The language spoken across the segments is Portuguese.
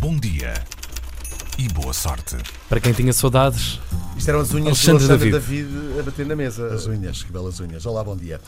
bom dia e boa sorte. Para quem tinha saudades, Isto eram as unhas Alexandre do Alexandre David. David. a bater na mesa. As unhas, que belas unhas. Olá, bom dia.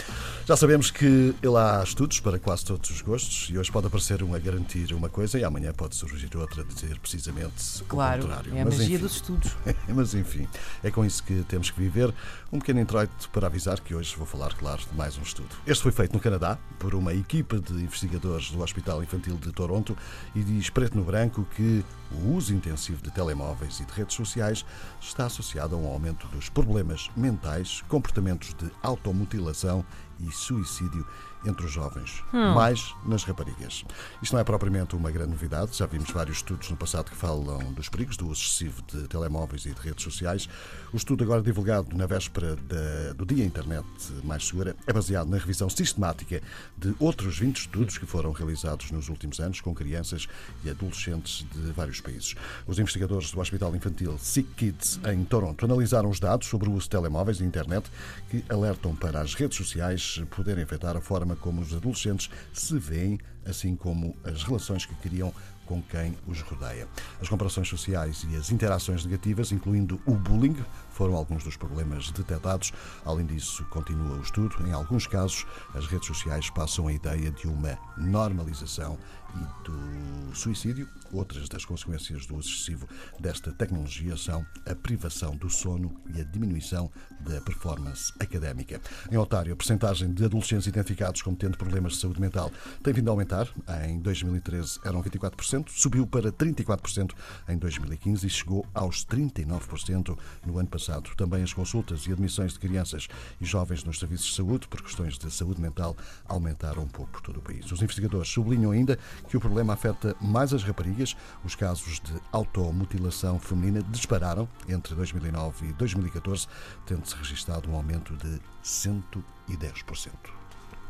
Já sabemos que lá há estudos para quase todos os gostos e hoje pode aparecer um a garantir uma coisa e amanhã pode surgir outra a dizer precisamente Claro, o contrário. é a Mas, magia enfim, dos estudos. Mas enfim, é com isso que temos que viver. Um pequeno introito para avisar que hoje vou falar, claro, de mais um estudo. Este foi feito no Canadá por uma equipa de investigadores do Hospital Infantil de Toronto e diz preto no branco que o uso intensivo de telemóveis e de redes sociais está associado a um aumento dos problemas mentais, comportamentos de automutilação e suicídio entre os jovens, mais nas raparigas. Isto não é propriamente uma grande novidade, já vimos vários estudos no passado que falam dos perigos do uso excessivo de telemóveis e de redes sociais. O estudo agora divulgado na véspera da- do Dia Internet Mais Segura é baseado na revisão sistemática de outros 20 estudos que foram realizados nos últimos anos com crianças e adolescentes de vários países. Os investigadores do Hospital Infantil Sick Kids em Toronto analisaram os dados sobre o uso de telemóveis e internet que alertam para as redes sociais poderem afetar a forma como os adolescentes se veem, assim como as relações que criam com quem os rodeia. As comparações sociais e as interações negativas, incluindo o bullying, foram alguns dos problemas detectados. Além disso, continua o estudo, em alguns casos, as redes sociais passam a ideia de uma normalização e do suicídio. Outras das consequências do uso excessivo desta tecnologia são a privação do sono e a diminuição da performance académica. Em Otário, a percentagem de adolescentes identificados como tendo problemas de saúde mental tem vindo a aumentar. Em 2013 eram 24%, subiu para 34% em 2015 e chegou aos 39% no ano passado. Também as consultas e admissões de crianças e jovens nos serviços de saúde por questões de saúde mental aumentaram um pouco por todo o país. Os investigadores sublinham ainda que o problema afeta mais as raparigas. Os casos de automutilação feminina dispararam entre 2009 e 2014, tendo-se registado um aumento de 110%.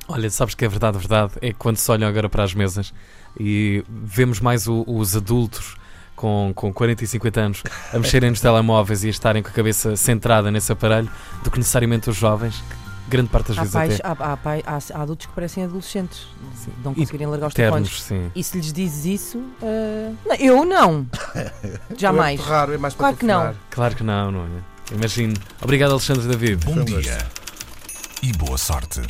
olha, sabes que é verdade, verdade, é que quando se olham agora para as mesas e vemos mais o- os adultos com, com 40 e 50 anos a mexerem nos telemóveis e a estarem com a cabeça centrada nesse aparelho do que necessariamente os jovens, grande parte das Há, vezes pais, até há, há pai- há- há adultos que parecem adolescentes, não E conseguirem largar os telefones. ternos, sim. E se lhes dizes isso, ah, não, eu não. Jamais. É raro, é mais Claro que não. Claro que não, não é? Imagino. Obrigado, Alexandre David. Bom Foi dia e boa sorte.